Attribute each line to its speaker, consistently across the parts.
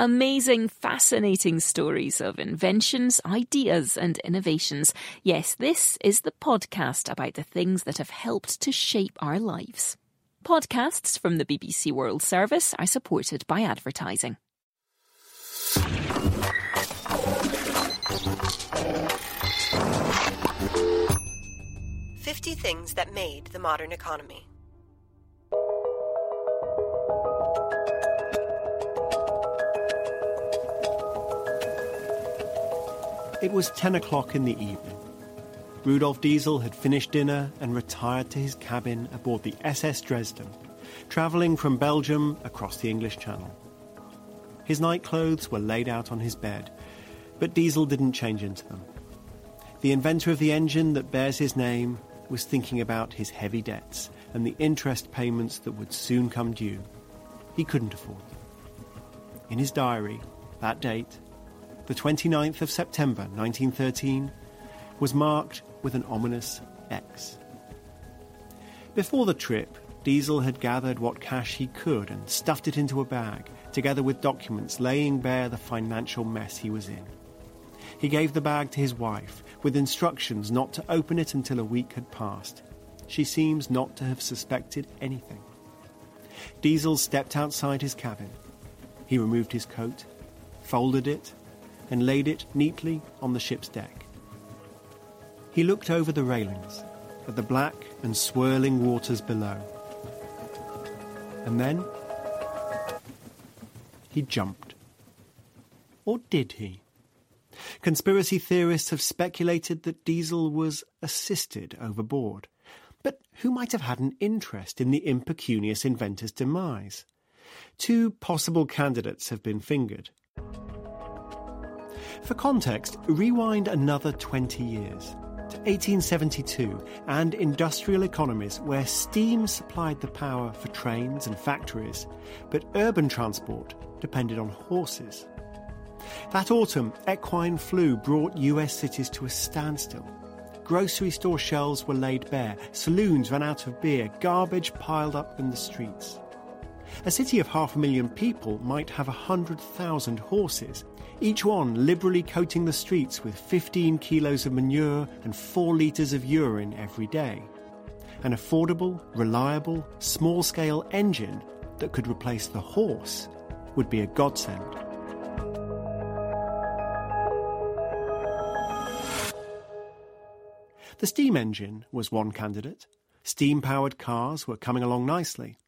Speaker 1: Amazing, fascinating stories of inventions, ideas, and innovations. Yes, this is the podcast about the things that have helped to shape our lives. Podcasts from the BBC World Service are supported by advertising.
Speaker 2: Fifty things that made the modern economy.
Speaker 3: It was 10 o'clock in the evening. Rudolf Diesel had finished dinner and retired to his cabin aboard the SS Dresden, travelling from Belgium across the English Channel. His nightclothes were laid out on his bed, but Diesel didn't change into them. The inventor of the engine that bears his name was thinking about his heavy debts and the interest payments that would soon come due. He couldn't afford them. In his diary, that date, the 29th of September 1913, was marked with an ominous X. Before the trip, Diesel had gathered what cash he could and stuffed it into a bag, together with documents laying bare the financial mess he was in. He gave the bag to his wife, with instructions not to open it until a week had passed. She seems not to have suspected anything. Diesel stepped outside his cabin. He removed his coat, folded it, and laid it neatly on the ship's deck. He looked over the railings at the black and swirling waters below. And then he jumped. Or did he? Conspiracy theorists have speculated that Diesel was assisted overboard. But who might have had an interest in the impecunious inventor's demise? Two possible candidates have been fingered. For context, rewind another 20 years to 1872 and industrial economies where steam supplied the power for trains and factories, but urban transport depended on horses. That autumn, equine flu brought US cities to a standstill. Grocery store shelves were laid bare, saloons ran out of beer, garbage piled up in the streets. A city of half a million people might have a hundred thousand horses, each one liberally coating the streets with 15 kilos of manure and 4 litres of urine every day. An affordable, reliable, small scale engine that could replace the horse would be a godsend. The steam engine was one candidate. Steam powered cars were coming along nicely.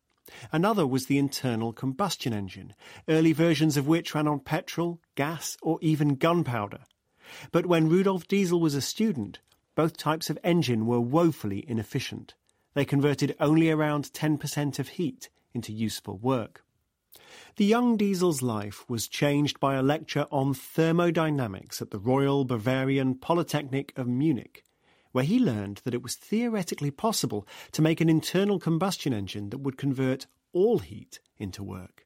Speaker 3: Another was the internal combustion engine, early versions of which ran on petrol, gas, or even gunpowder. But when Rudolf Diesel was a student, both types of engine were woefully inefficient. They converted only around 10% of heat into useful work. The young Diesel's life was changed by a lecture on thermodynamics at the Royal Bavarian Polytechnic of Munich where he learned that it was theoretically possible to make an internal combustion engine that would convert all heat into work.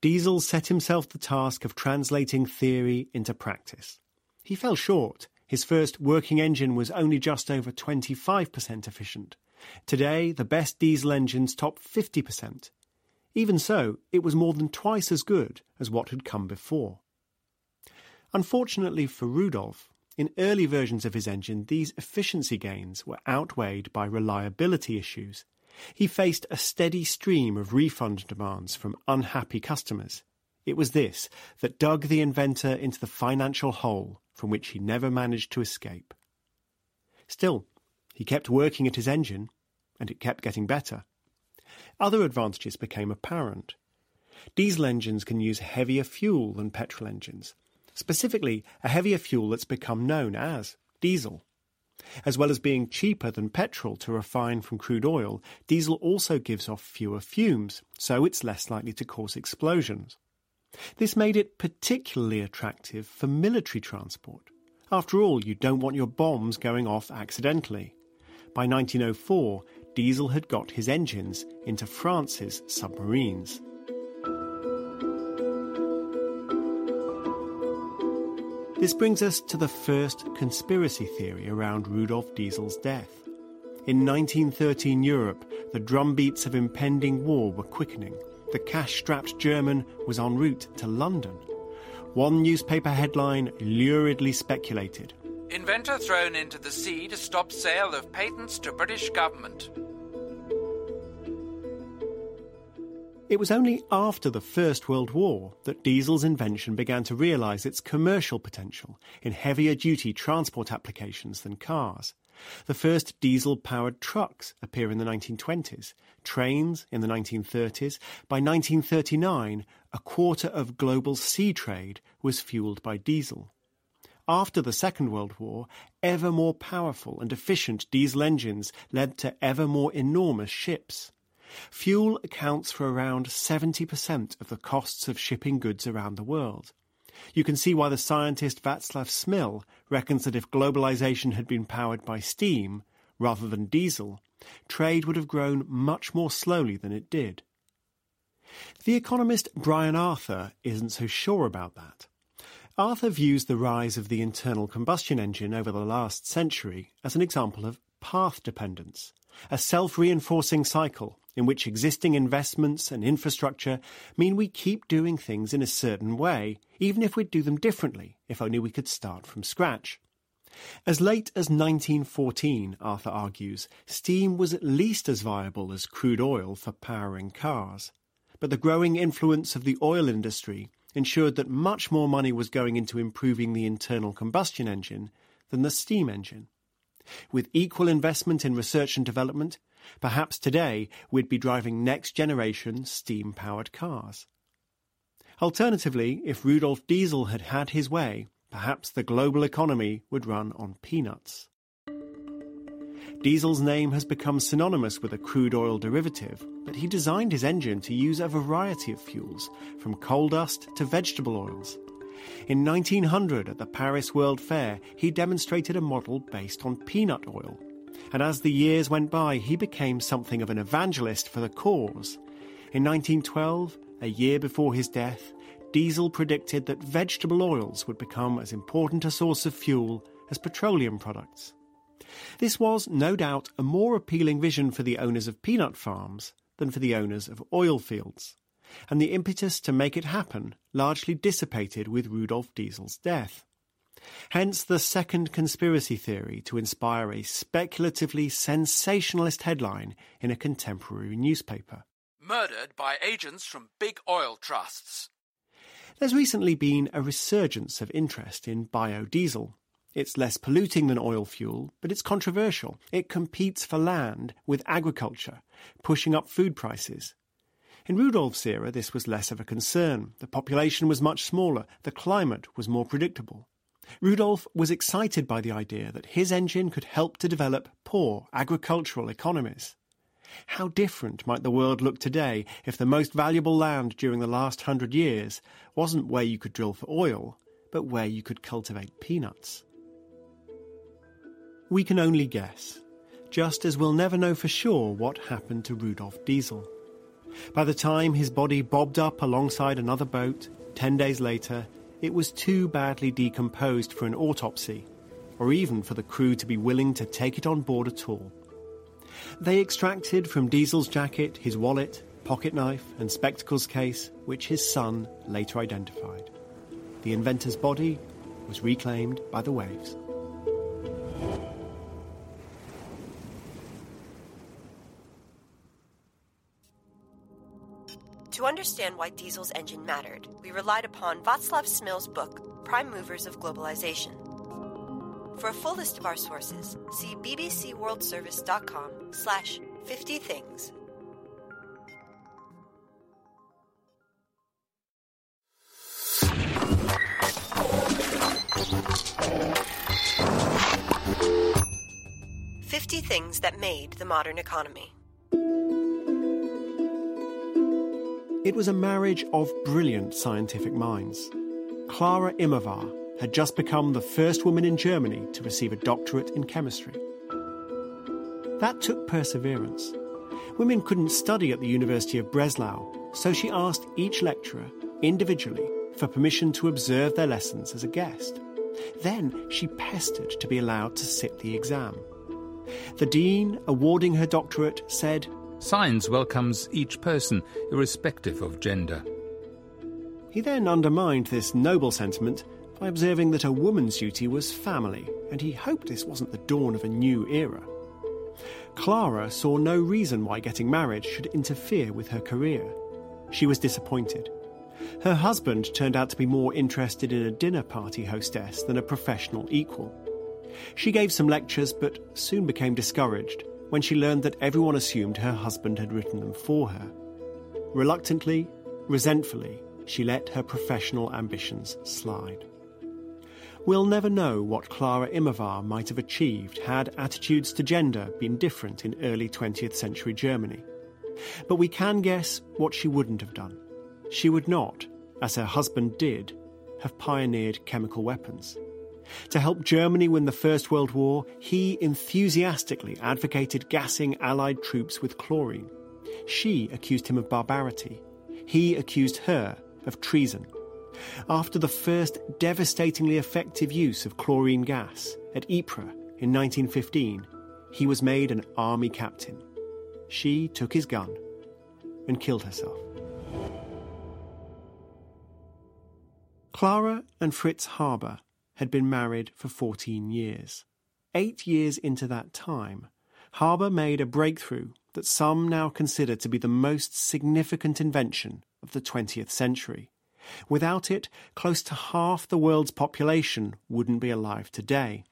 Speaker 3: Diesel set himself the task of translating theory into practice. He fell short. His first working engine was only just over 25% efficient. Today, the best diesel engines top 50%. Even so, it was more than twice as good as what had come before. Unfortunately for Rudolf, in early versions of his engine, these efficiency gains were outweighed by reliability issues. He faced a steady stream of refund demands from unhappy customers. It was this that dug the inventor into the financial hole from which he never managed to escape. Still, he kept working at his engine, and it kept getting better. Other advantages became apparent. Diesel engines can use heavier fuel than petrol engines, specifically a heavier fuel that's become known as diesel. As well as being cheaper than petrol to refine from crude oil, diesel also gives off fewer fumes, so it's less likely to cause explosions. This made it particularly attractive for military transport. After all, you don't want your bombs going off accidentally. By 1904, diesel had got his engines into France's submarines. This brings us to the first conspiracy theory around Rudolf Diesel's death. In 1913 Europe, the drumbeats of impending war were quickening. the cash strapped German was en route to London. One newspaper headline luridly speculated
Speaker 4: Inventor thrown into the sea to stop sale of patents to British government.
Speaker 3: It was only after the First World War that diesel's invention began to realise its commercial potential in heavier duty transport applications than cars. The first diesel powered trucks appear in the 1920s, trains in the 1930s. By 1939, a quarter of global sea trade was fueled by diesel. After the Second World War, ever more powerful and efficient diesel engines led to ever more enormous ships. Fuel accounts for around 70% of the costs of shipping goods around the world. You can see why the scientist Václav Smil reckons that if globalization had been powered by steam rather than diesel, trade would have grown much more slowly than it did. The economist Brian Arthur isn't so sure about that. Arthur views the rise of the internal combustion engine over the last century as an example of path dependence, a self reinforcing cycle in which existing investments and infrastructure mean we keep doing things in a certain way, even if we'd do them differently, if only we could start from scratch. As late as 1914, Arthur argues, steam was at least as viable as crude oil for powering cars. But the growing influence of the oil industry ensured that much more money was going into improving the internal combustion engine than the steam engine. With equal investment in research and development, perhaps today we'd be driving next generation steam powered cars. Alternatively, if Rudolf Diesel had had his way, perhaps the global economy would run on peanuts. Diesel's name has become synonymous with a crude oil derivative, but he designed his engine to use a variety of fuels, from coal dust to vegetable oils. In 1900, at the Paris World Fair, he demonstrated a model based on peanut oil. And as the years went by, he became something of an evangelist for the cause. In 1912, a year before his death, Diesel predicted that vegetable oils would become as important a source of fuel as petroleum products. This was, no doubt, a more appealing vision for the owners of peanut farms than for the owners of oil fields and the impetus to make it happen largely dissipated with Rudolf Diesel's death. Hence the second conspiracy theory to inspire a speculatively sensationalist headline in a contemporary newspaper.
Speaker 4: Murdered by agents from big oil trusts.
Speaker 3: There's recently been a resurgence of interest in biodiesel. It's less polluting than oil fuel, but it's controversial. It competes for land with agriculture, pushing up food prices. In Rudolf's era, this was less of a concern. The population was much smaller, the climate was more predictable. Rudolf was excited by the idea that his engine could help to develop poor agricultural economies. How different might the world look today if the most valuable land during the last hundred years wasn't where you could drill for oil, but where you could cultivate peanuts? We can only guess, just as we'll never know for sure what happened to Rudolf Diesel. By the time his body bobbed up alongside another boat, ten days later, it was too badly decomposed for an autopsy, or even for the crew to be willing to take it on board at all. They extracted from Diesel's jacket his wallet, pocket knife, and spectacles case, which his son later identified. The inventor's body was reclaimed by the waves.
Speaker 2: To understand why Diesel's engine mattered, we relied upon Václav Smil's book, Prime Movers of Globalization. For a full list of our sources, see bbcworldservice.com slash 50 things. Fifty things that made the modern economy.
Speaker 3: It was a marriage of brilliant scientific minds. Clara Immerwahr had just become the first woman in Germany to receive a doctorate in chemistry. That took perseverance. Women couldn't study at the University of Breslau, so she asked each lecturer, individually, for permission to observe their lessons as a guest. Then she pestered to be allowed to sit the exam. The dean, awarding her doctorate, said,
Speaker 5: Science welcomes each person, irrespective of gender.
Speaker 3: He then undermined this noble sentiment by observing that a woman's duty was family, and he hoped this wasn't the dawn of a new era. Clara saw no reason why getting married should interfere with her career. She was disappointed. Her husband turned out to be more interested in a dinner party hostess than a professional equal. She gave some lectures but soon became discouraged when she learned that everyone assumed her husband had written them for her. Reluctantly, resentfully, she let her professional ambitions slide. We'll never know what Clara Immerwahr might have achieved had attitudes to gender been different in early 20th century Germany. But we can guess what she wouldn't have done. She would not, as her husband did, have pioneered chemical weapons. To help Germany win the First World War, he enthusiastically advocated gassing Allied troops with chlorine. She accused him of barbarity. He accused her of treason. After the first devastatingly effective use of chlorine gas at Ypres in 1915, he was made an army captain. She took his gun and killed herself. Clara and Fritz Haber had been married for 14 years. Eight years into that time, Haber made a breakthrough that some now consider to be the most significant invention of the 20th century. Without it, close to half the world's population wouldn't be alive today.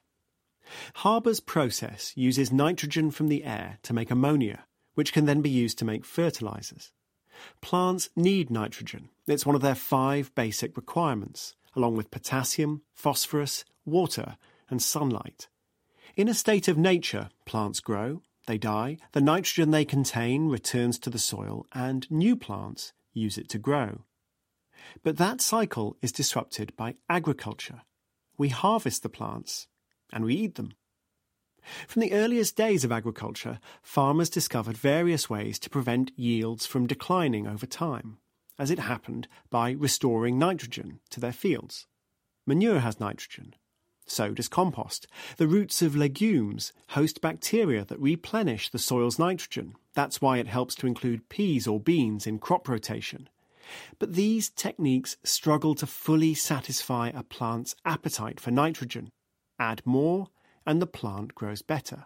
Speaker 3: Haber's process uses nitrogen from the air to make ammonia, which can then be used to make fertilizers. Plants need nitrogen. It's one of their five basic requirements, along with potassium, phosphorus, water, and sunlight. In a state of nature, plants grow, they die, the nitrogen they contain returns to the soil, and new plants use it to grow. But that cycle is disrupted by agriculture. We harvest the plants and we eat them. From the earliest days of agriculture, farmers discovered various ways to prevent yields from declining over time, as it happened by restoring nitrogen to their fields. Manure has nitrogen. So does compost. The roots of legumes host bacteria that replenish the soil's nitrogen. That's why it helps to include peas or beans in crop rotation. But these techniques struggle to fully satisfy a plant's appetite for nitrogen. Add more, and the plant grows better.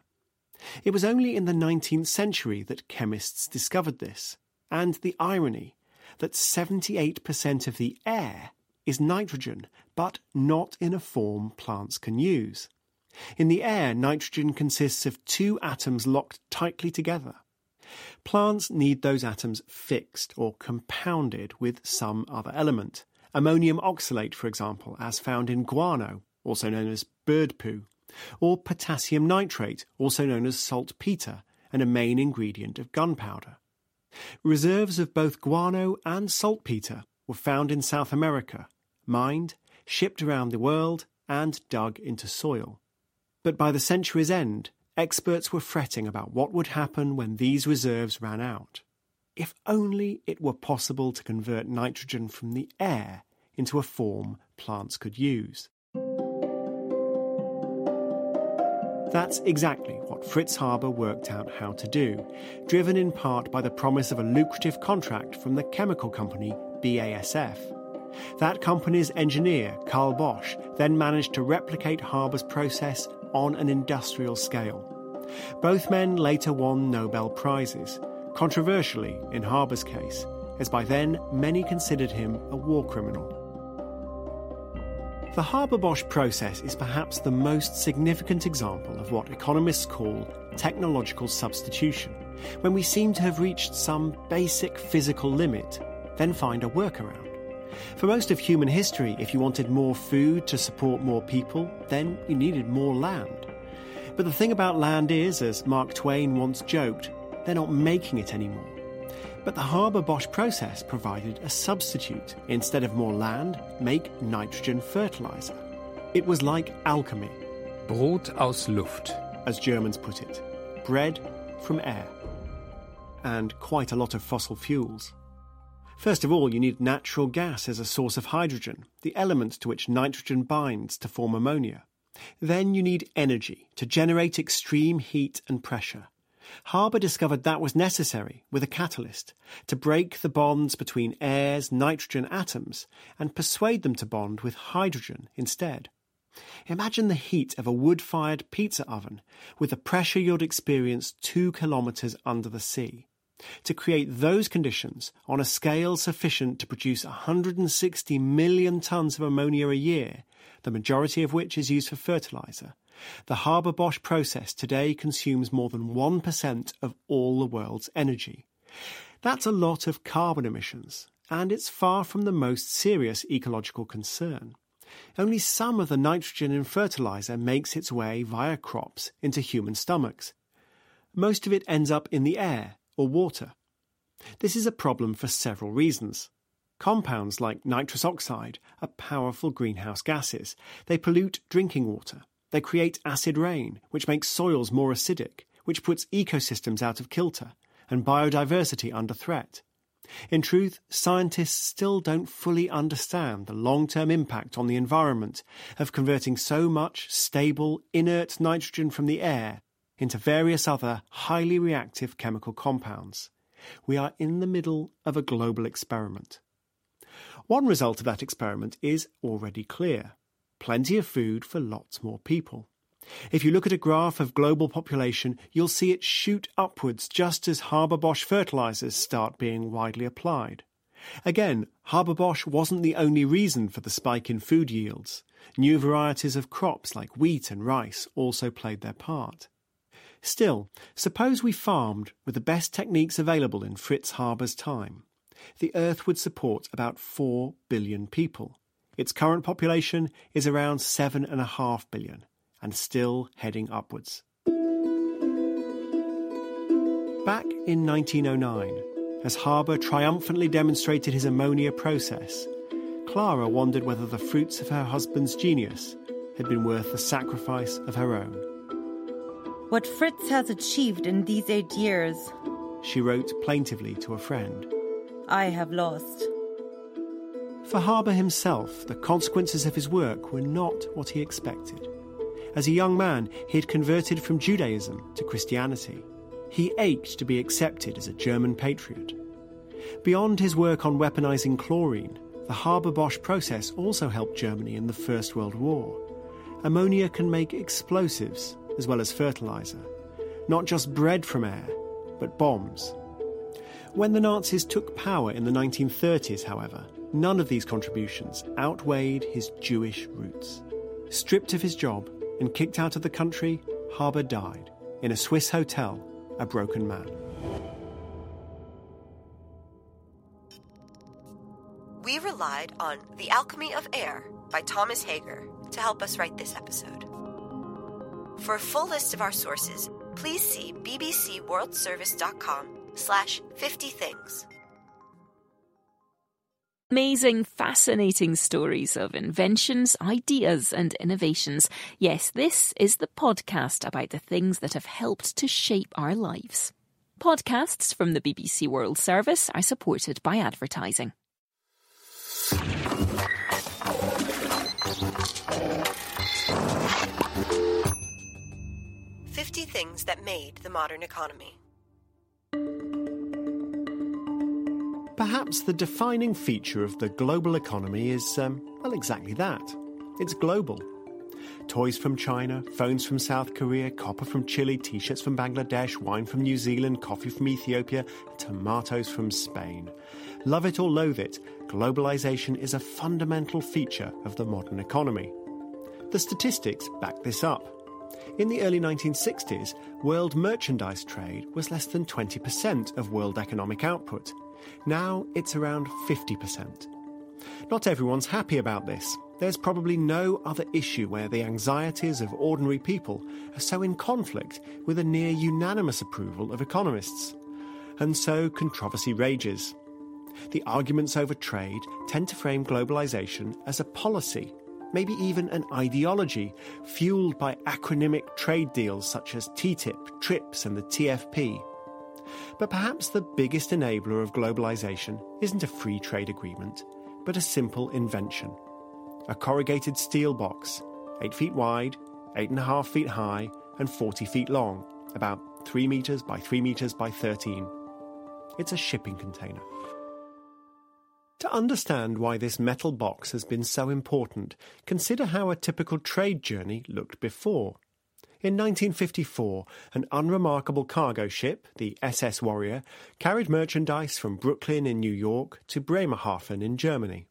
Speaker 3: It was only in the 19th century that chemists discovered this, and the irony that 78% of the air is nitrogen, but not in a form plants can use. In the air, nitrogen consists of two atoms locked tightly together. Plants need those atoms fixed or compounded with some other element. Ammonium oxalate, for example, as found in guano, also known as bird poo, or potassium nitrate, also known as saltpeter, and a main ingredient of gunpowder. Reserves of both guano and saltpeter were found in South America, mined, shipped around the world, and dug into soil. But by the century's end, experts were fretting about what would happen when these reserves ran out. If only it were possible to convert nitrogen from the air into a form plants could use. That's exactly what Fritz Haber worked out how to do, driven in part by the promise of a lucrative contract from the chemical company BASF. That company's engineer, Carl Bosch, then managed to replicate Haber's process on an industrial scale. Both men later won Nobel Prizes, controversially in Haber's case, as by then many considered him a war criminal. The Haber Bosch process is perhaps the most significant example of what economists call technological substitution, when we seem to have reached some basic physical limit, then find a workaround. For most of human history, if you wanted more food to support more people, then you needed more land. But the thing about land is, as Mark Twain once joked, they're not making it anymore. But the Haber Bosch process provided a substitute. Instead of more land, make nitrogen fertilizer. It was like alchemy.
Speaker 5: Brot aus Luft,
Speaker 3: as Germans put it bread from air. And quite a lot of fossil fuels. First of all, you need natural gas as a source of hydrogen, the element to which nitrogen binds to form ammonia. Then you need energy to generate extreme heat and pressure. Haber discovered that was necessary with a catalyst to break the bonds between air's nitrogen atoms and persuade them to bond with hydrogen instead. Imagine the heat of a wood fired pizza oven with the pressure you'd experience two kilometres under the sea. To create those conditions on a scale sufficient to produce 160 million tonnes of ammonia a year, the majority of which is used for fertiliser, the Haber Bosch process today consumes more than 1% of all the world's energy. That's a lot of carbon emissions, and it's far from the most serious ecological concern. Only some of the nitrogen in fertilizer makes its way via crops into human stomachs. Most of it ends up in the air or water. This is a problem for several reasons. Compounds like nitrous oxide are powerful greenhouse gases. They pollute drinking water. They create acid rain, which makes soils more acidic, which puts ecosystems out of kilter and biodiversity under threat. In truth, scientists still don't fully understand the long term impact on the environment of converting so much stable, inert nitrogen from the air into various other highly reactive chemical compounds. We are in the middle of a global experiment. One result of that experiment is already clear plenty of food for lots more people. If you look at a graph of global population, you'll see it shoot upwards just as Haber Bosch fertilizers start being widely applied. Again, Haber Bosch wasn't the only reason for the spike in food yields. New varieties of crops like wheat and rice also played their part. Still, suppose we farmed with the best techniques available in Fritz Haber's time. The Earth would support about 4 billion people. Its current population is around 7.5 billion and still heading upwards. Back in 1909, as Haber triumphantly demonstrated his ammonia process, Clara wondered whether the fruits of her husband's genius had been worth the sacrifice of her own.
Speaker 6: What Fritz has achieved in these eight years,
Speaker 3: she wrote plaintively to a friend,
Speaker 6: I have lost.
Speaker 3: For Haber himself, the consequences of his work were not what he expected. As a young man, he had converted from Judaism to Christianity. He ached to be accepted as a German patriot. Beyond his work on weaponizing chlorine, the Haber Bosch process also helped Germany in the First World War. Ammonia can make explosives as well as fertilizer, not just bread from air, but bombs. When the Nazis took power in the 1930s, however, None of these contributions outweighed his Jewish roots. Stripped of his job and kicked out of the country, Haber died in a Swiss hotel, a broken man.
Speaker 2: We relied on The Alchemy of Air by Thomas Hager to help us write this episode. For a full list of our sources, please see bbcworldservice.com slash 50 things.
Speaker 1: Amazing, fascinating stories of inventions, ideas, and innovations. Yes, this is the podcast about the things that have helped to shape our lives. Podcasts from the BBC World Service are supported by advertising.
Speaker 2: Fifty things that made the modern economy.
Speaker 3: Perhaps the defining feature of the global economy is, um, well, exactly that. It's global. Toys from China, phones from South Korea, copper from Chile, t shirts from Bangladesh, wine from New Zealand, coffee from Ethiopia, tomatoes from Spain. Love it or loathe it, globalization is a fundamental feature of the modern economy. The statistics back this up. In the early 1960s, world merchandise trade was less than 20% of world economic output. Now it's around 50%. Not everyone's happy about this. There's probably no other issue where the anxieties of ordinary people are so in conflict with a near unanimous approval of economists. And so controversy rages. The arguments over trade tend to frame globalization as a policy, maybe even an ideology, fueled by acronymic trade deals such as TTIP, TRIPS, and the TPP. But perhaps the biggest enabler of globalization isn't a free trade agreement, but a simple invention. A corrugated steel box, 8 feet wide, 8.5 feet high, and 40 feet long, about 3 metres by 3 metres by 13. It's a shipping container. To understand why this metal box has been so important, consider how a typical trade journey looked before. In 1954, an unremarkable cargo ship, the SS Warrior, carried merchandise from Brooklyn in New York to Bremerhaven in Germany.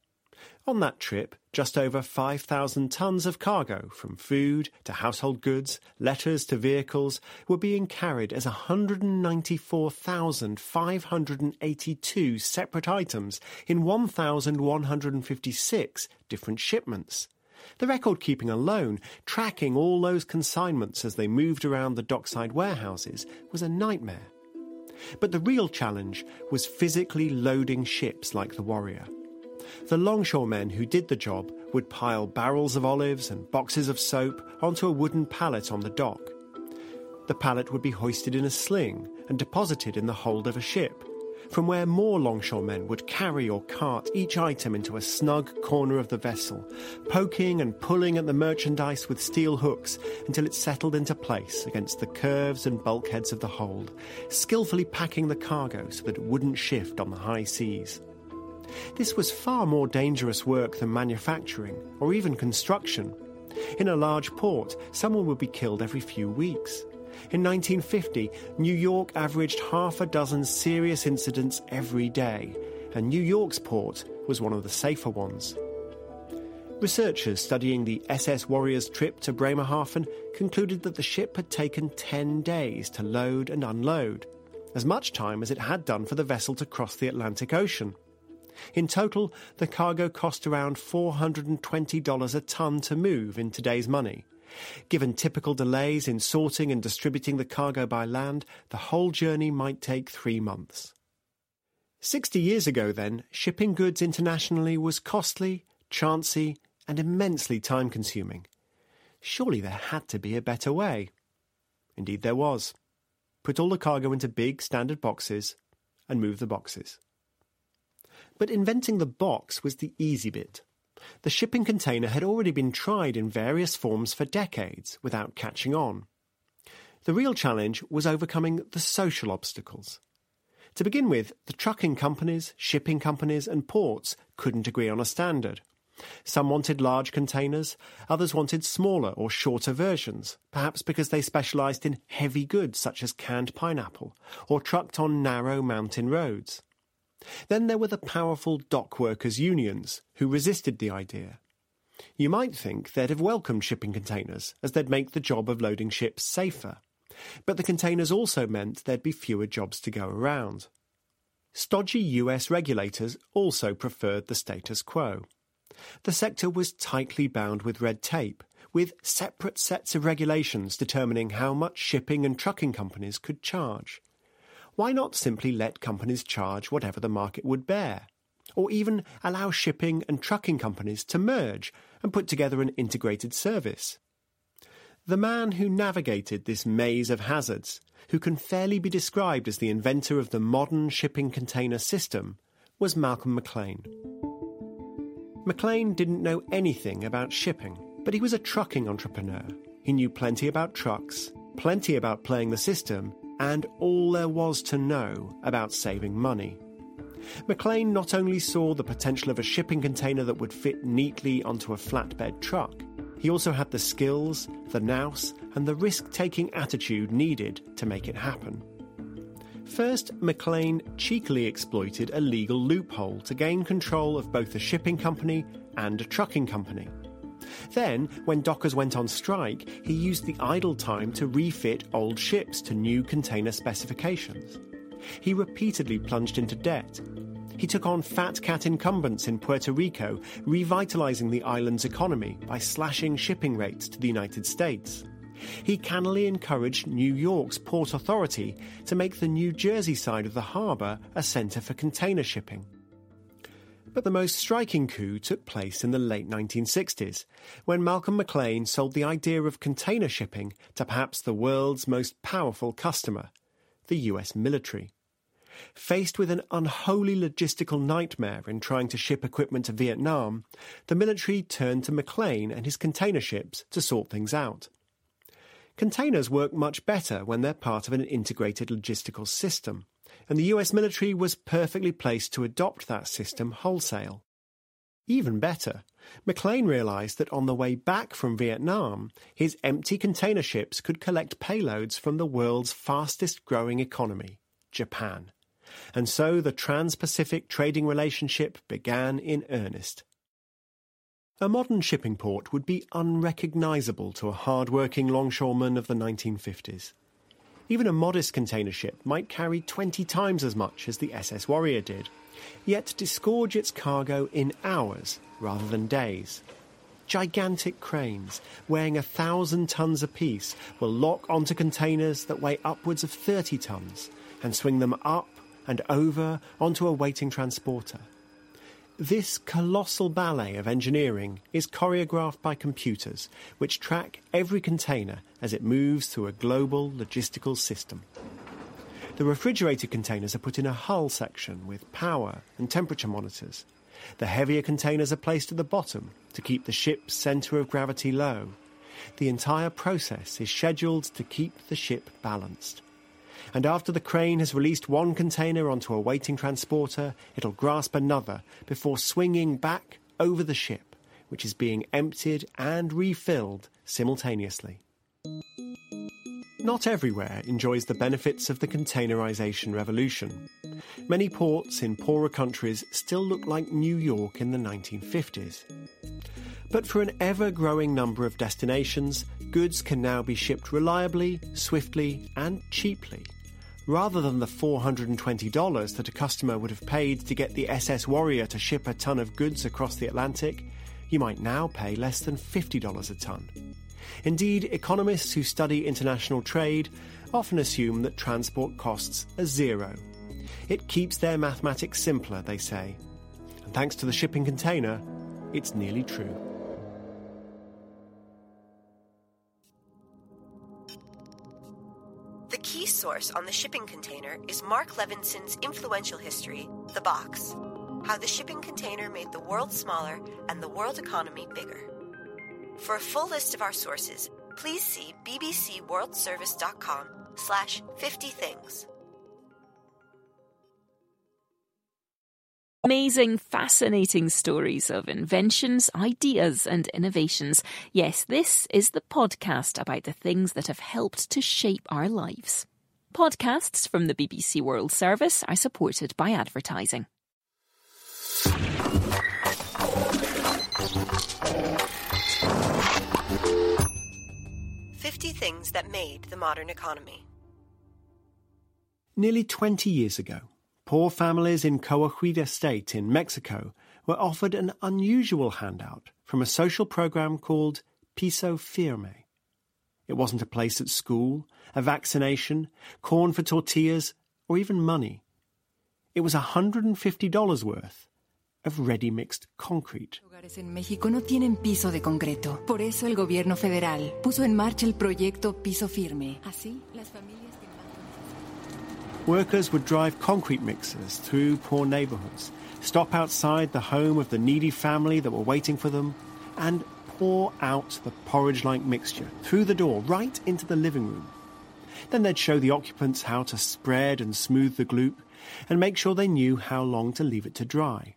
Speaker 3: On that trip, just over 5,000 tons of cargo, from food to household goods, letters to vehicles, were being carried as 194,582 separate items in 1,156 different shipments. The record keeping alone, tracking all those consignments as they moved around the dockside warehouses, was a nightmare. But the real challenge was physically loading ships like the Warrior. The longshoremen who did the job would pile barrels of olives and boxes of soap onto a wooden pallet on the dock. The pallet would be hoisted in a sling and deposited in the hold of a ship, from where more longshoremen would carry or cart each item into a snug corner of the vessel, poking and pulling at the merchandise with steel hooks until it settled into place against the curves and bulkheads of the hold, skillfully packing the cargo so that it wouldn't shift on the high seas. This was far more dangerous work than manufacturing or even construction. In a large port, someone would be killed every few weeks. In 1950, New York averaged half a dozen serious incidents every day, and New York's port was one of the safer ones. Researchers studying the SS Warrior's trip to Bremerhaven concluded that the ship had taken 10 days to load and unload, as much time as it had done for the vessel to cross the Atlantic Ocean. In total, the cargo cost around $420 a ton to move in today's money. Given typical delays in sorting and distributing the cargo by land, the whole journey might take three months. Sixty years ago, then, shipping goods internationally was costly, chancy, and immensely time consuming. Surely there had to be a better way. Indeed, there was. Put all the cargo into big standard boxes and move the boxes. But inventing the box was the easy bit. The shipping container had already been tried in various forms for decades without catching on. The real challenge was overcoming the social obstacles. To begin with, the trucking companies, shipping companies, and ports couldn't agree on a standard. Some wanted large containers, others wanted smaller or shorter versions, perhaps because they specialized in heavy goods such as canned pineapple, or trucked on narrow mountain roads. Then there were the powerful dock workers' unions, who resisted the idea. You might think they'd have welcomed shipping containers, as they'd make the job of loading ships safer. But the containers also meant there'd be fewer jobs to go around. Stodgy US regulators also preferred the status quo. The sector was tightly bound with red tape, with separate sets of regulations determining how much shipping and trucking companies could charge why not simply let companies charge whatever the market would bear? Or even allow shipping and trucking companies to merge and put together an integrated service? The man who navigated this maze of hazards, who can fairly be described as the inventor of the modern shipping container system, was Malcolm McLean. McLean didn't know anything about shipping, but he was a trucking entrepreneur. He knew plenty about trucks, plenty about playing the system, and all there was to know about saving money. McLean not only saw the potential of a shipping container that would fit neatly onto a flatbed truck, he also had the skills, the nous, and the risk taking attitude needed to make it happen. First, McLean cheekily exploited a legal loophole to gain control of both a shipping company and a trucking company. Then, when dockers went on strike, he used the idle time to refit old ships to new container specifications. He repeatedly plunged into debt. He took on fat cat incumbents in Puerto Rico, revitalizing the island's economy by slashing shipping rates to the United States. He cannily encouraged New York's Port Authority to make the New Jersey side of the harbour a centre for container shipping. But the most striking coup took place in the late 1960s, when Malcolm McLean sold the idea of container shipping to perhaps the world's most powerful customer, the US military. Faced with an unholy logistical nightmare in trying to ship equipment to Vietnam, the military turned to McLean and his container ships to sort things out. Containers work much better when they're part of an integrated logistical system, and the US military was perfectly placed to adopt that system wholesale. Even better, McLean realised that on the way back from Vietnam, his empty container ships could collect payloads from the world's fastest growing economy, Japan. And so the Trans Pacific trading relationship began in earnest. A modern shipping port would be unrecognisable to a hard working longshoreman of the 1950s. Even a modest container ship might carry 20 times as much as the SS Warrior did, yet disgorge its cargo in hours rather than days. Gigantic cranes, weighing a thousand tons apiece, will lock onto containers that weigh upwards of 30 tons and swing them up and over onto a waiting transporter. This colossal ballet of engineering is choreographed by computers, which track every container as it moves through a global logistical system. The refrigerated containers are put in a hull section with power and temperature monitors. The heavier containers are placed at the bottom to keep the ship's centre of gravity low. The entire process is scheduled to keep the ship balanced. And after the crane has released one container onto a waiting transporter, it'll grasp another before swinging back over the ship, which is being emptied and refilled simultaneously. Not everywhere enjoys the benefits of the containerization revolution. Many ports in poorer countries still look like New York in the 1950s. But for an ever growing number of destinations, goods can now be shipped reliably, swiftly, and cheaply. Rather than the $420 that a customer would have paid to get the SS Warrior to ship a ton of goods across the Atlantic, you might now pay less than $50 a ton. Indeed, economists who study international trade often assume that transport costs are zero. It keeps their mathematics simpler, they say. And thanks to the shipping container, it's nearly true.
Speaker 2: Key source on the shipping container is Marc Levinson's influential history, The Box How the Shipping Container Made the World Smaller and the World Economy Bigger. For a full list of our sources, please see bbcworldservice.com slash 50 things.
Speaker 1: Amazing, fascinating stories of inventions, ideas, and innovations. Yes, this is the podcast about the things that have helped to shape our lives. Podcasts from the BBC World Service are supported by advertising.
Speaker 2: Fifty things that made the modern economy.
Speaker 3: Nearly 20 years ago, poor families in Coahuila State in Mexico were offered an unusual handout from a social program called Piso Firme. It wasn't a place at school, a vaccination, corn for tortillas, or even money. It was $150 worth of ready mixed concrete.
Speaker 7: Hogares en México no tienen piso de concreto. Por eso el gobierno federal puso en marcha el proyecto Piso Firme. Así, las familias
Speaker 3: Workers would drive concrete mixers through poor neighbourhoods, stop outside the home of the needy family that were waiting for them, and pour out the porridge like mixture through the door right into the living room. Then they'd show the occupants how to spread and smooth the gloop and make sure they knew how long to leave it to dry.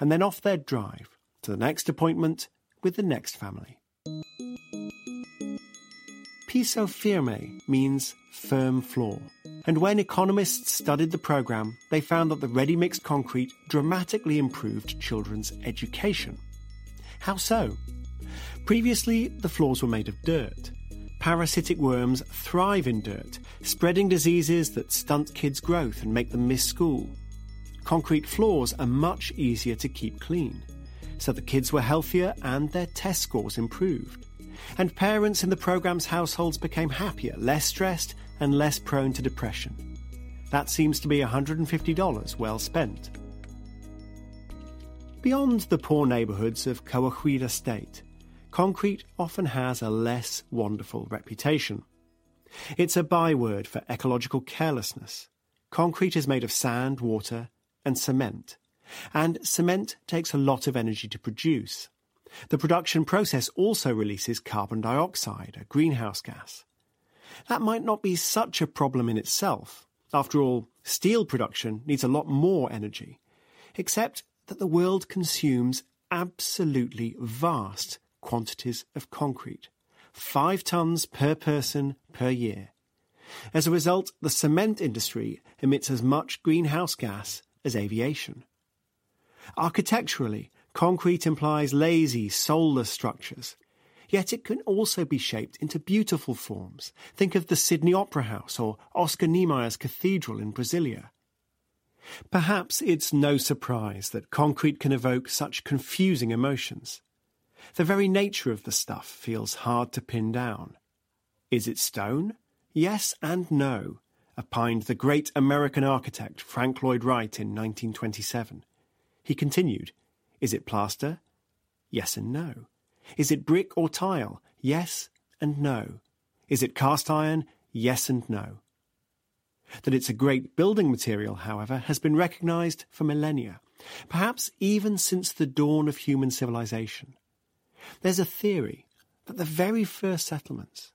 Speaker 3: And then off they'd drive to the next appointment with the next family. Piso firme means firm floor. And when economists studied the program, they found that the ready mixed concrete dramatically improved children's education. How so? Previously, the floors were made of dirt. Parasitic worms thrive in dirt, spreading diseases that stunt kids' growth and make them miss school. Concrete floors are much easier to keep clean, so the kids were healthier and their test scores improved. And parents in the program's households became happier, less stressed, and less prone to depression. That seems to be $150 well spent. Beyond the poor neighbourhoods of Coahuila State, concrete often has a less wonderful reputation. It's a byword for ecological carelessness. Concrete is made of sand, water, and cement. And cement takes a lot of energy to produce. The production process also releases carbon dioxide, a greenhouse gas. That might not be such a problem in itself. After all, steel production needs a lot more energy. Except that the world consumes absolutely vast quantities of concrete. Five tons per person per year. As a result, the cement industry emits as much greenhouse gas as aviation. Architecturally, concrete implies lazy, soulless structures. Yet it can also be shaped into beautiful forms. Think of the Sydney Opera House or Oscar Niemeyer's Cathedral in Brasilia. Perhaps it's no surprise that concrete can evoke such confusing emotions. The very nature of the stuff feels hard to pin down. Is it stone? Yes and no, opined the great American architect Frank Lloyd Wright in 1927. He continued, Is it plaster? Yes and no. Is it brick or tile? Yes and no. Is it cast iron? Yes and no. That it's a great building material, however, has been recognized for millennia, perhaps even since the dawn of human civilization. There's a theory that the very first settlements,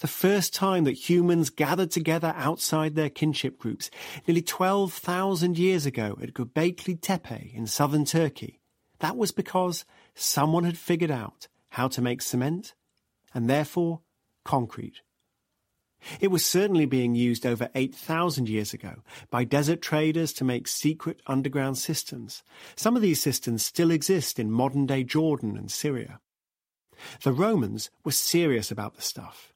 Speaker 3: the first time that humans gathered together outside their kinship groups, nearly 12,000 years ago at Göbekli Tepe in southern Turkey, that was because someone had figured out how to make cement and therefore concrete. It was certainly being used over 8,000 years ago by desert traders to make secret underground systems. Some of these systems still exist in modern day Jordan and Syria. The Romans were serious about the stuff.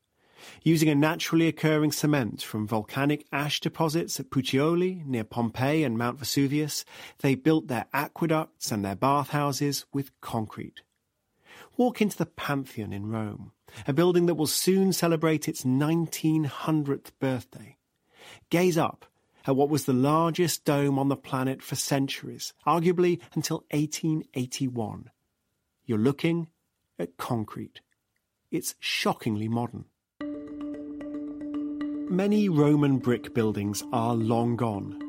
Speaker 3: Using a naturally occurring cement from volcanic ash deposits at Puteoli near Pompeii and Mount Vesuvius, they built their aqueducts and their bathhouses with concrete. Walk into the Pantheon in Rome, a building that will soon celebrate its 1900th birthday. Gaze up at what was the largest dome on the planet for centuries, arguably until 1881. You're looking at concrete. It's shockingly modern. Many Roman brick buildings are long gone,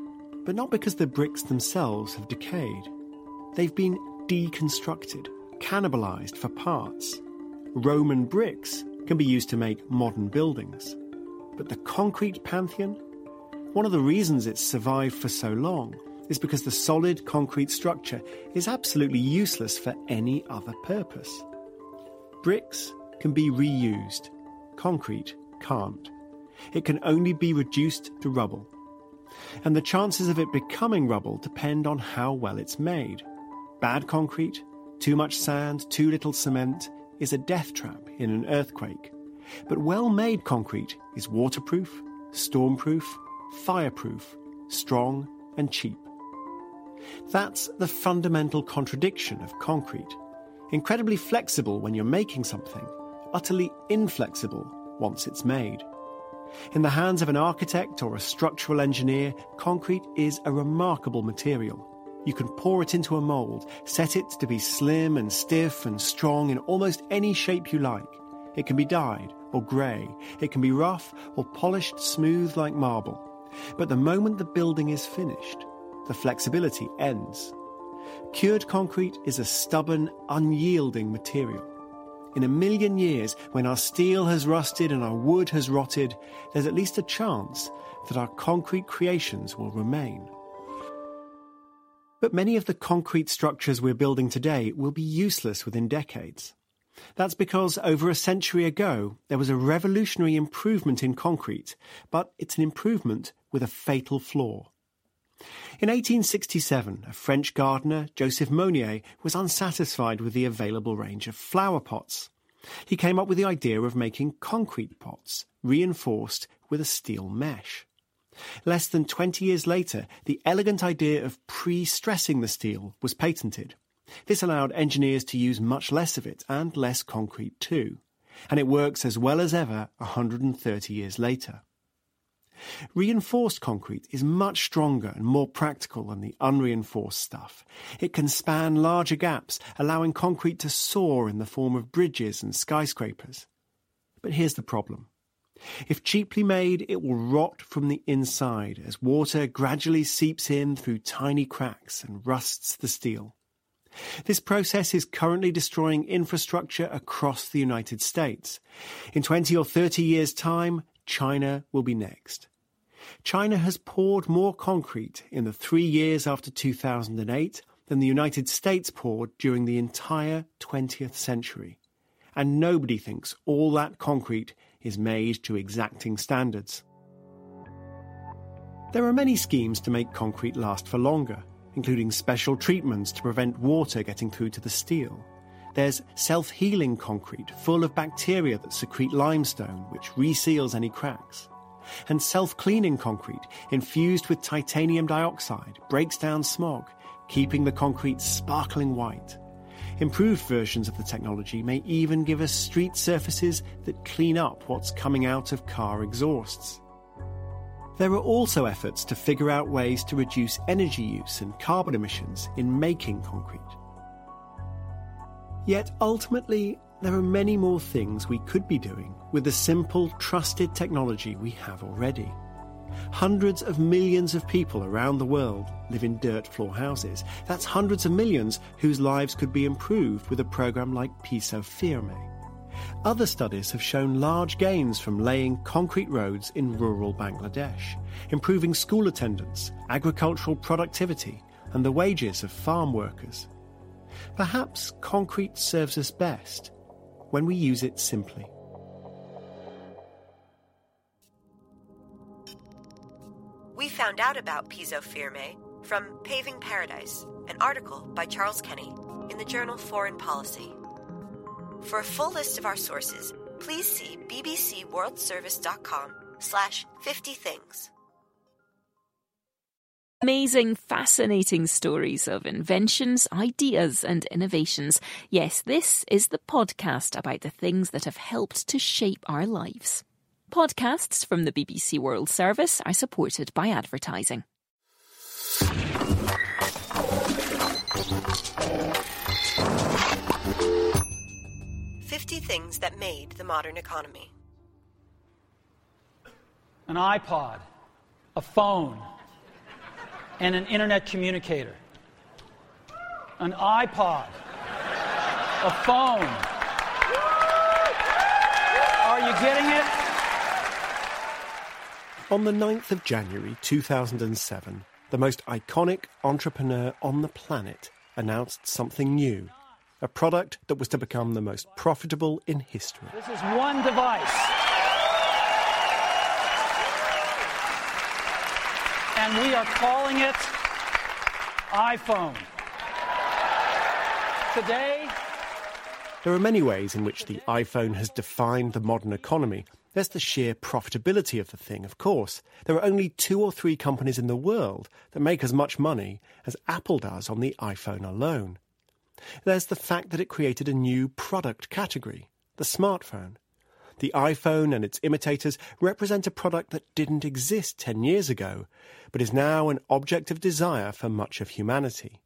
Speaker 3: but not because the bricks themselves have decayed. They've been deconstructed, cannibalized for parts. Roman bricks can be used to make modern buildings. But the concrete pantheon? One of the reasons it's survived for so long is because the solid concrete structure is absolutely useless for any other purpose. Bricks can be reused, concrete can't. It can only be reduced to rubble. And the chances of it becoming rubble depend on how well it's made. Bad concrete, too much sand, too little cement is a death trap in an earthquake. But well made concrete is waterproof, stormproof, fireproof, strong, and cheap. That's the fundamental contradiction of concrete. Incredibly flexible when you're making something, utterly inflexible once it's made. In the hands of an architect or a structural engineer, concrete is a remarkable material. You can pour it into a mould, set it to be slim and stiff and strong in almost any shape you like. It can be dyed or grey. It can be rough or polished smooth like marble. But the moment the building is finished, the flexibility ends. Cured concrete is a stubborn, unyielding material. In a million years, when our steel has rusted and our wood has rotted, there's at least a chance that our concrete creations will remain. But many of the concrete structures we're building today will be useless within decades. That's because over a century ago, there was a revolutionary improvement in concrete, but it's an improvement with a fatal flaw. In 1867, a French gardener, Joseph Monnier, was unsatisfied with the available range of flower pots. He came up with the idea of making concrete pots, reinforced with a steel mesh. Less than 20 years later, the elegant idea of pre-stressing the steel was patented. This allowed engineers to use much less of it and less concrete too. And it works as well as ever 130 years later. Reinforced concrete is much stronger and more practical than the unreinforced stuff. It can span larger gaps, allowing concrete to soar in the form of bridges and skyscrapers. But here's the problem. If cheaply made, it will rot from the inside as water gradually seeps in through tiny cracks and rusts the steel. This process is currently destroying infrastructure across the United States. In 20 or 30 years' time, China will be next. China has poured more concrete in the three years after 2008 than the United States poured during the entire 20th century. And nobody thinks all that concrete is made to exacting standards. There are many schemes to make concrete last for longer, including special treatments to prevent water getting through to the steel. There's self healing concrete full of bacteria that secrete limestone, which reseals any cracks. And self cleaning concrete infused with titanium dioxide breaks down smog, keeping the concrete sparkling white. Improved versions of the technology may even give us street surfaces that clean up what's coming out of car exhausts. There are also efforts to figure out ways to reduce energy use and carbon emissions in making concrete. Yet ultimately, there are many more things we could be doing with the simple, trusted technology we have already. Hundreds of millions of people around the world live in dirt floor houses. That's hundreds of millions whose lives could be improved with a program like Piso Firme. Other studies have shown large gains from laying concrete roads in rural Bangladesh, improving school attendance, agricultural productivity, and the wages of farm workers. Perhaps concrete serves us best when we use it simply.
Speaker 2: We found out about Piso Firme from Paving Paradise, an article by Charles Kenny in the journal Foreign Policy. For a full list of our sources, please see bbcworldservice.com slash 50 things.
Speaker 1: Amazing, fascinating stories of inventions, ideas, and innovations. Yes, this is the podcast about the things that have helped to shape our lives. Podcasts from the BBC World Service are supported by advertising.
Speaker 2: Fifty things that made the modern economy.
Speaker 8: An iPod, a phone, and an internet communicator. An iPod, a phone. Are you getting it?
Speaker 3: On the 9th of January 2007, the most iconic entrepreneur on the planet announced something new a product that was to become the most profitable in history.
Speaker 8: This is one device. And we are calling it iPhone. Today,
Speaker 3: There are many ways in which the iPhone has defined the modern economy. There's the sheer profitability of the thing, of course. There are only two or three companies in the world that make as much money as Apple does on the iPhone alone. There's the fact that it created a new product category, the smartphone. The iPhone and its imitators represent a product that didn't exist 10 years ago, but is now an object of desire for much of humanity.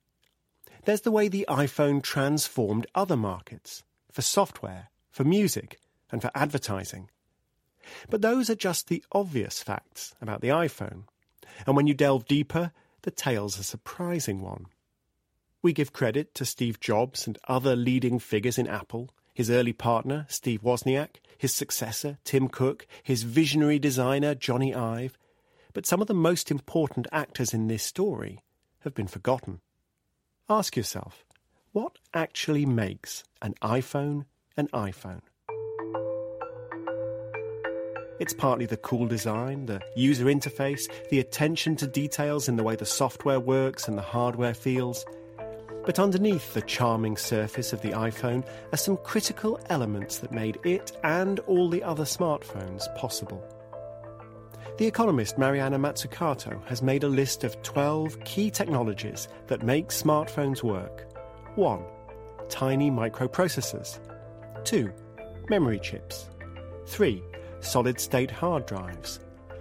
Speaker 3: There's the way the iPhone transformed other markets, for software, for music, and for advertising. But those are just the obvious facts about the iPhone. And when you delve deeper, the tale's a surprising one. We give credit to Steve Jobs and other leading figures in Apple, his early partner, Steve Wozniak, his successor, Tim Cook, his visionary designer, Jony Ive. But some of the most important actors in this story have been forgotten. Ask yourself, what actually makes an iPhone an iPhone? It's partly the cool design, the user interface, the attention to details in the way the software works and the hardware feels. But underneath the charming surface of the iPhone are some critical elements that made it and all the other smartphones possible. The economist Mariana Mazzucato has made a list of 12 key technologies that make smartphones work. 1. Tiny microprocessors. 2. Memory chips. 3. Solid state hard drives.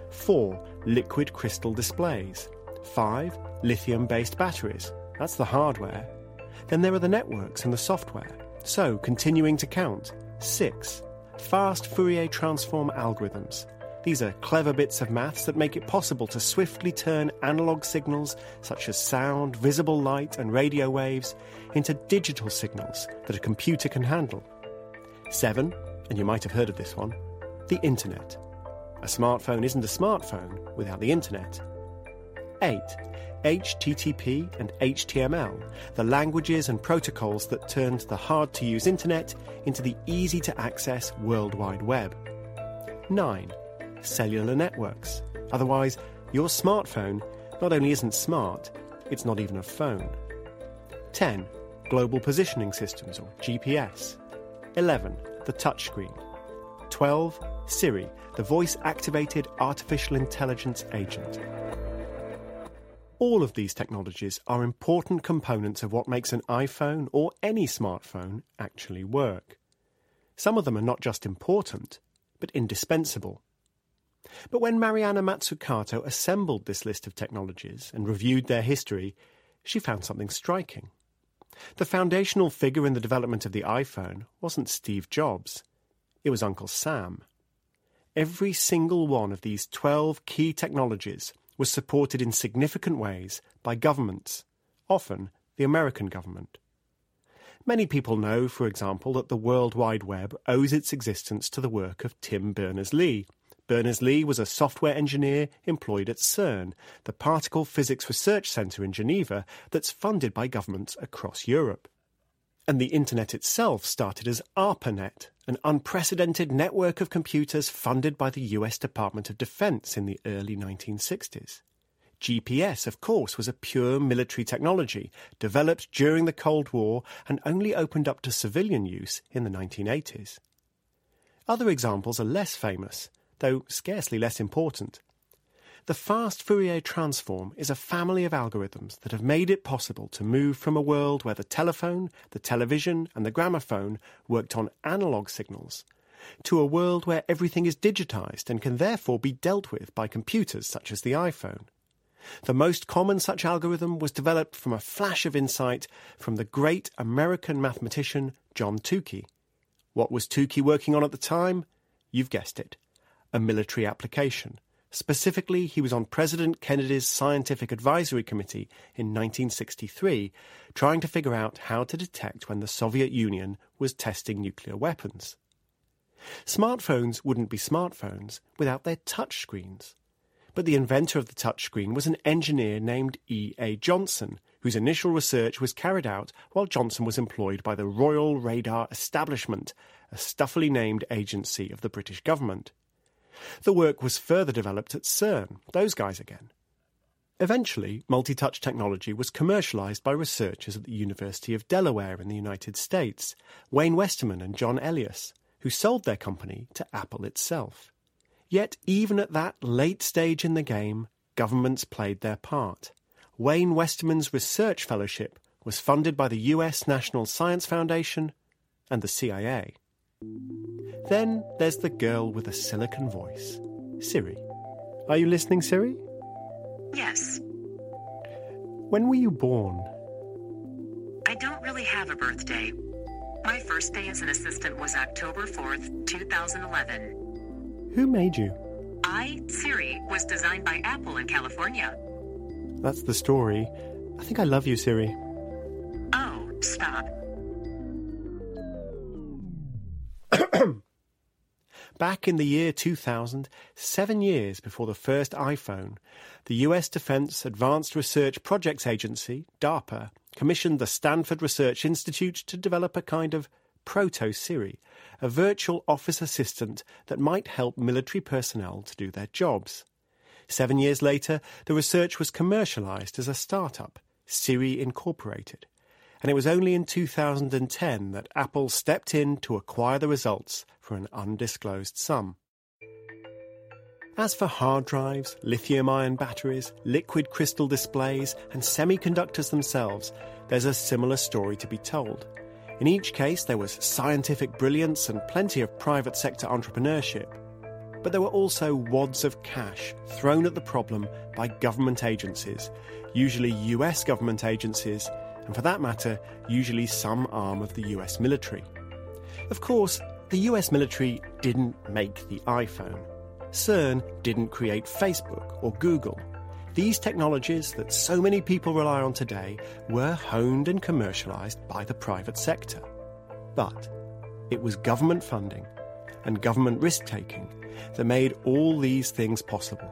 Speaker 3: 4. Liquid crystal displays. 5. Lithium based batteries. That's the hardware. Then there are the networks and the software. So, continuing to count. 6. Fast Fourier transform algorithms. These are clever bits of maths that make it possible to swiftly turn analog signals, such as sound, visible light, and radio waves, into digital signals that a computer can handle. 7. And you might have heard of this one the Internet. A smartphone isn't a smartphone without the internet. 8. HTTP and HTML, the languages and protocols that turned the hard to use internet into the easy to access World Wide Web. 9. Cellular networks. Otherwise, your smartphone not only isn't smart, it's not even a phone. 10. Global Positioning Systems, or GPS. 11. The touchscreen. 12. Siri, the voice activated artificial intelligence agent. All of these technologies are important components of what makes an iPhone or any smartphone actually work. Some of them are not just important, but indispensable. But when Mariana Mazzucato assembled this list of technologies and reviewed their history, she found something striking. The foundational figure in the development of the iPhone wasn't Steve Jobs, it was Uncle Sam. Every single one of these 12 key technologies was supported in significant ways by governments, often the American government. Many people know, for example, that the World Wide Web owes its existence to the work of Tim Berners Lee. Berners Lee was a software engineer employed at CERN, the Particle Physics Research Centre in Geneva that's funded by governments across Europe. And the Internet itself started as ARPANET, an unprecedented network of computers funded by the US Department of Defense in the early 1960s. GPS, of course, was a pure military technology developed during the Cold War and only opened up to civilian use in the 1980s. Other examples are less famous, though scarcely less important. The fast Fourier transform is a family of algorithms that have made it possible to move from a world where the telephone, the television, and the gramophone worked on analog signals to a world where everything is digitized and can therefore be dealt with by computers such as the iPhone. The most common such algorithm was developed from a flash of insight from the great American mathematician John Tukey. What was Tukey working on at the time? You've guessed it a military application. Specifically, he was on President Kennedy's Scientific Advisory Committee in 1963, trying to figure out how to detect when the Soviet Union was testing nuclear weapons. Smartphones wouldn't be smartphones without their touch screens. But the inventor of the touchscreen was an engineer named E. A. Johnson, whose initial research was carried out while Johnson was employed by the Royal Radar Establishment, a stuffily named agency of the British government. The work was further developed at CERN, those guys again. Eventually, multi touch technology was commercialized by researchers at the University of Delaware in the United States, Wayne Westerman and John Elias, who sold their company to Apple itself. Yet, even at that late stage in the game, governments played their part. Wayne Westerman's research fellowship was funded by the US National Science Foundation and the CIA. Then there's the girl with a silicon voice, Siri. Are you listening, Siri?
Speaker 9: Yes.
Speaker 3: When were you born?
Speaker 9: I don't really have a birthday. My first day as an assistant was October 4th, 2011.
Speaker 3: Who made you?
Speaker 9: I, Siri, was designed by Apple in California.
Speaker 3: That's the story. I think I love you, Siri.
Speaker 9: Oh, stop.
Speaker 3: Back in the year 2000, seven years before the first iPhone, the US Defense Advanced Research Projects Agency, DARPA, commissioned the Stanford Research Institute to develop a kind of proto Siri, a virtual office assistant that might help military personnel to do their jobs. Seven years later, the research was commercialized as a startup, Siri Incorporated, and it was only in 2010 that Apple stepped in to acquire the results for an undisclosed sum. As for hard drives, lithium ion batteries, liquid crystal displays, and semiconductors themselves, there's a similar story to be told. In each case, there was scientific brilliance and plenty of private sector entrepreneurship. But there were also wads of cash thrown at the problem by government agencies, usually US government agencies, and for that matter, usually some arm of the US military. Of course, the US military didn't make the iPhone. CERN didn't create Facebook or Google. These technologies that so many people rely on today were honed and commercialized by the private sector. But it was government funding, and government risk taking that made all these things possible.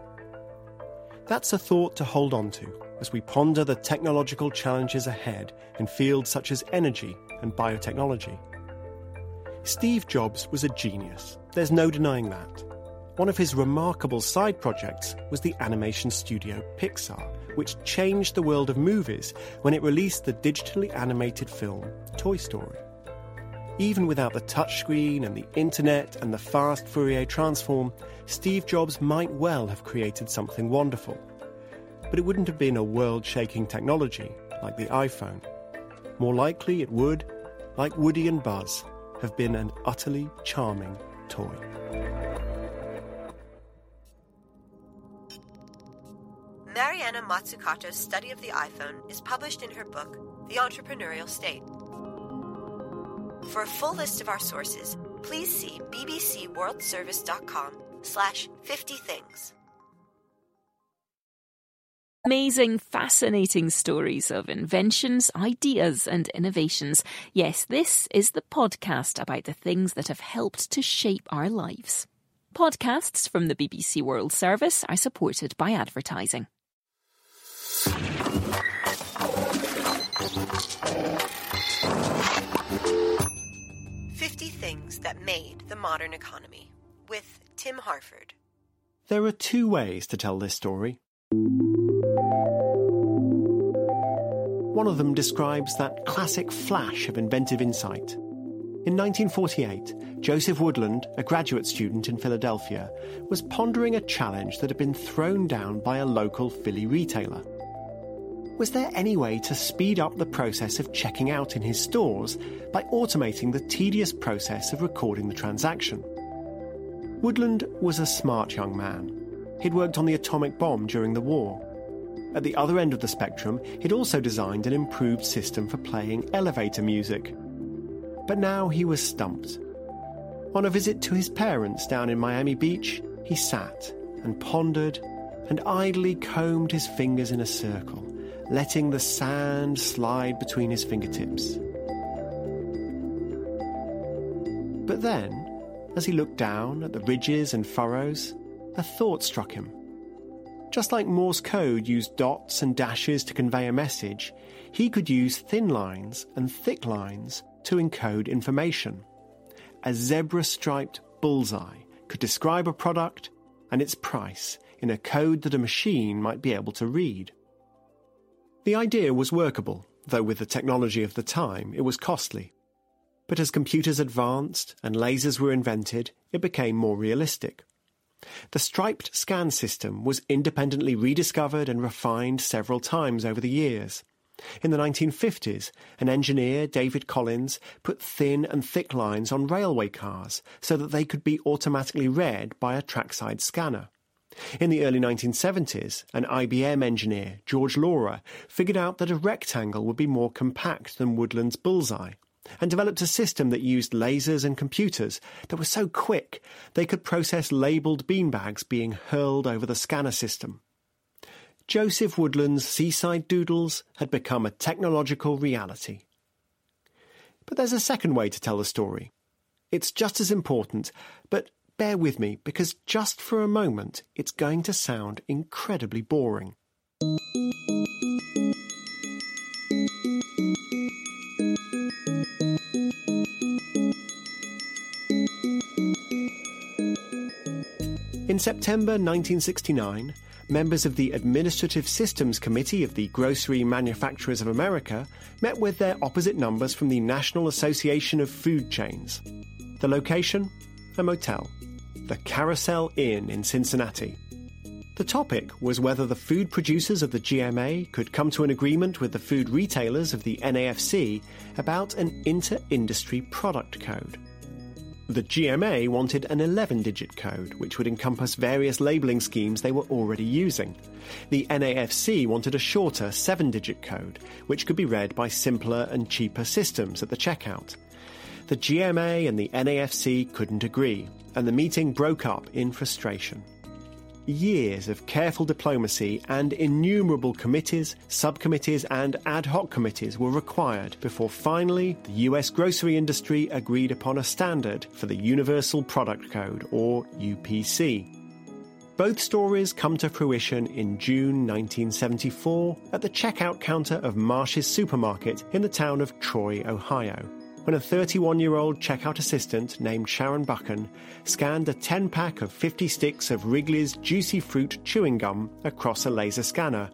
Speaker 3: That's a thought to hold on to as we ponder the technological challenges ahead in fields such as energy and biotechnology. Steve Jobs was a genius, there's no denying that. One of his remarkable side projects was the animation studio Pixar, which changed the world of movies when it released the digitally animated film Toy Story. Even without the touchscreen and the internet and the fast Fourier transform, Steve Jobs might well have created something wonderful. But it wouldn't have been a world shaking technology like the iPhone. More likely, it would, like Woody and Buzz, have been an utterly charming toy.
Speaker 2: Mariana Mazzucato's study of the iPhone is published in her book, The Entrepreneurial State. For a full list of our sources, please see bbcworldservice.com slash 50 things.
Speaker 1: Amazing, fascinating stories of inventions, ideas, and innovations. Yes, this is the podcast about the things that have helped to shape our lives. Podcasts from the BBC World Service are supported by advertising.
Speaker 2: Fifty things that made the modern economy with Tim Harford.
Speaker 3: There are two ways to tell this story. One of them describes that classic flash of inventive insight. In 1948, Joseph Woodland, a graduate student in Philadelphia, was pondering a challenge that had been thrown down by a local Philly retailer. Was there any way to speed up the process of checking out in his stores by automating the tedious process of recording the transaction? Woodland was a smart young man. He'd worked on the atomic bomb during the war. At the other end of the spectrum, he'd also designed an improved system for playing elevator music. But now he was stumped. On a visit to his parents down in Miami Beach, he sat and pondered and idly combed his fingers in a circle, letting the sand slide between his fingertips. But then, as he looked down at the ridges and furrows, a thought struck him. Just like Morse code used dots and dashes to convey a message, he could use thin lines and thick lines to encode information. A zebra striped bullseye could describe a product and its price in a code that a machine might be able to read. The idea was workable, though with the technology of the time it was costly. But as computers advanced and lasers were invented, it became more realistic. The striped scan system was independently rediscovered and refined several times over the years. In the 1950s, an engineer, David Collins, put thin and thick lines on railway cars so that they could be automatically read by a trackside scanner. In the early 1970s, an IBM engineer, George Laurer, figured out that a rectangle would be more compact than Woodland's bullseye and developed a system that used lasers and computers that were so quick they could process labelled beanbags being hurled over the scanner system. Joseph Woodland's seaside doodles had become a technological reality. But there's a second way to tell the story. It's just as important, but bear with me because just for a moment it's going to sound incredibly boring. In September 1969, members of the Administrative Systems Committee of the Grocery Manufacturers of America met with their opposite numbers from the National Association of Food Chains. The location? A motel. The Carousel Inn in Cincinnati. The topic was whether the food producers of the GMA could come to an agreement with the food retailers of the NAFC about an inter industry product code. The GMA wanted an 11 digit code, which would encompass various labelling schemes they were already using. The NAFC wanted a shorter 7 digit code, which could be read by simpler and cheaper systems at the checkout. The GMA and the NAFC couldn't agree, and the meeting broke up in frustration. Years of careful diplomacy and innumerable committees, subcommittees, and ad hoc committees were required before finally the US grocery industry agreed upon a standard for the Universal Product Code, or UPC. Both stories come to fruition in June 1974 at the checkout counter of Marsh's supermarket in the town of Troy, Ohio when a 31 year old checkout assistant named Sharon Buchan scanned a 10 pack of 50 sticks of Wrigley's Juicy Fruit chewing gum across a laser scanner,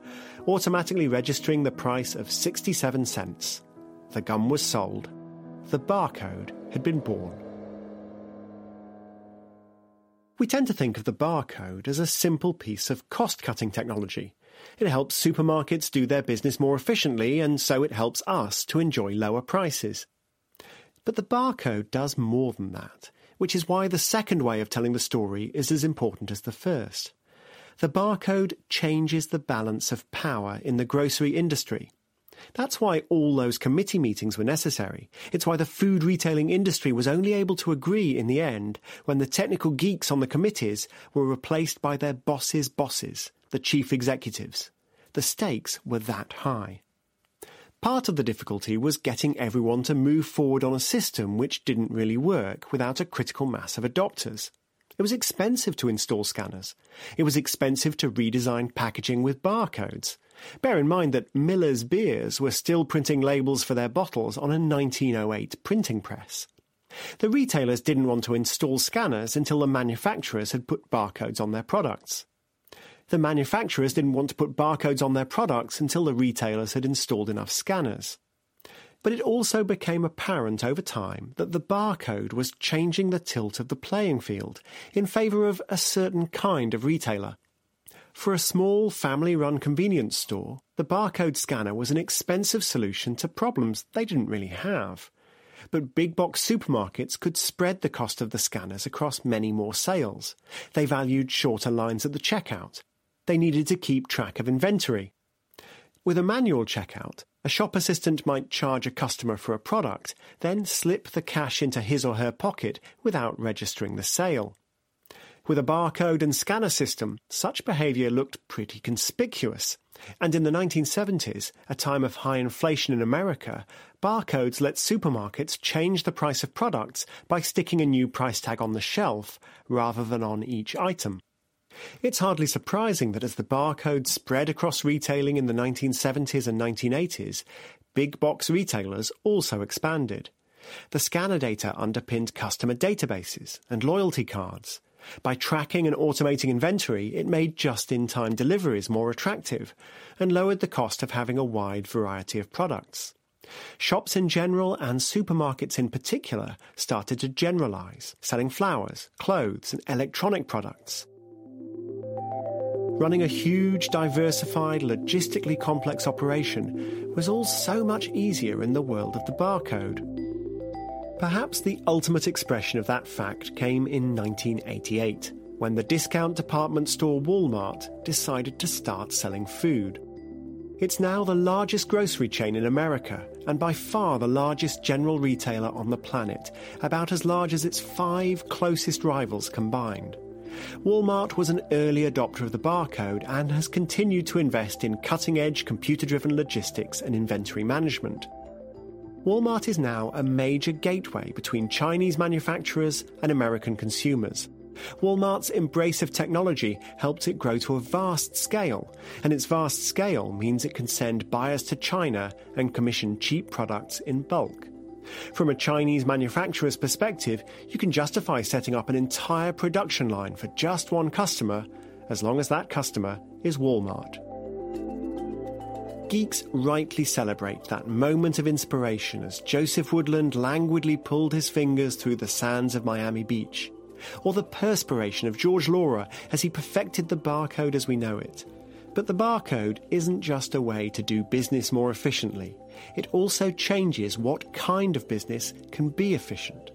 Speaker 3: automatically registering the price of 67 cents. The gum was sold. The barcode had been born. We tend to think of the barcode as a simple piece of cost cutting technology. It helps supermarkets do their business more efficiently, and so it helps us to enjoy lower prices. But the barcode does more than that, which is why the second way of telling the story is as important as the first. The barcode changes the balance of power in the grocery industry. That's why all those committee meetings were necessary. It's why the food retailing industry was only able to agree in the end when the technical geeks on the committees were replaced by their bosses' bosses, the chief executives. The stakes were that high. Part of the difficulty was getting everyone to move forward on a system which didn't really work without a critical mass of adopters. It was expensive to install scanners. It was expensive to redesign packaging with barcodes. Bear in mind that Miller's beers were still printing labels for their bottles on a 1908 printing press. The retailers didn't want to install scanners until the manufacturers had put barcodes on their products. The manufacturers didn't want to put barcodes on their products until the retailers had installed enough scanners. But it also became apparent over time that the barcode was changing the tilt of the playing field in favour of a certain kind of retailer. For a small family run convenience store, the barcode scanner was an expensive solution to problems they didn't really have. But big box supermarkets could spread the cost of the scanners across many more sales. They valued shorter lines at the checkout they needed to keep track of inventory. With a manual checkout, a shop assistant might charge a customer for a product, then slip the cash into his or her pocket without registering the sale. With a barcode and scanner system, such behaviour looked pretty conspicuous. And in the 1970s, a time of high inflation in America, barcodes let supermarkets change the price of products by sticking a new price tag on the shelf rather than on each item. It's hardly surprising that as the barcode spread across retailing in the 1970s and 1980s, big box retailers also expanded. The scanner data underpinned customer databases and loyalty cards. By tracking and automating inventory, it made just in time deliveries more attractive and lowered the cost of having a wide variety of products. Shops in general and supermarkets in particular started to generalize, selling flowers, clothes, and electronic products. Running a huge, diversified, logistically complex operation was all so much easier in the world of the barcode. Perhaps the ultimate expression of that fact came in 1988, when the discount department store Walmart decided to start selling food. It's now the largest grocery chain in America and by far the largest general retailer on the planet, about as large as its five closest rivals combined. Walmart was an early adopter of the barcode and has continued to invest in cutting edge computer driven logistics and inventory management. Walmart is now a major gateway between Chinese manufacturers and American consumers. Walmart's embrace of technology helped it grow to a vast scale, and its vast scale means it can send buyers to China and commission cheap products in bulk. From a Chinese manufacturer's perspective, you can justify setting up an entire production line for just one customer, as long as that customer is Walmart. Geeks rightly celebrate that moment of inspiration as Joseph Woodland languidly pulled his fingers through the sands of Miami Beach, or the perspiration of George Laurer as he perfected the barcode as we know it. But the barcode isn't just a way to do business more efficiently it also changes what kind of business can be efficient.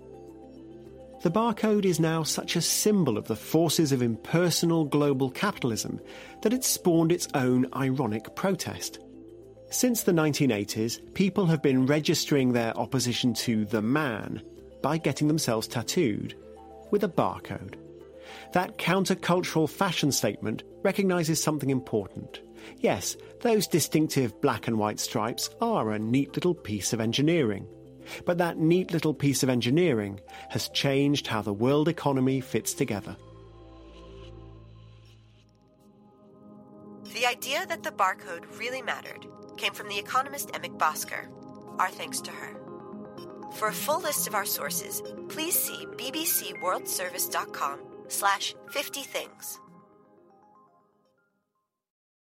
Speaker 3: The barcode is now such a symbol of the forces of impersonal global capitalism that it spawned its own ironic protest. Since the 1980s, people have been registering their opposition to the man by getting themselves tattooed with a barcode. That countercultural fashion statement recognises something important. Yes, those distinctive black and white stripes are a neat little piece of engineering. But that neat little piece of engineering has changed how the world economy fits together.
Speaker 2: The idea that the barcode really mattered came from the economist Emek Basker. Our thanks to her. For a full list of our sources, please see bbcworldservice.com slash 50 things.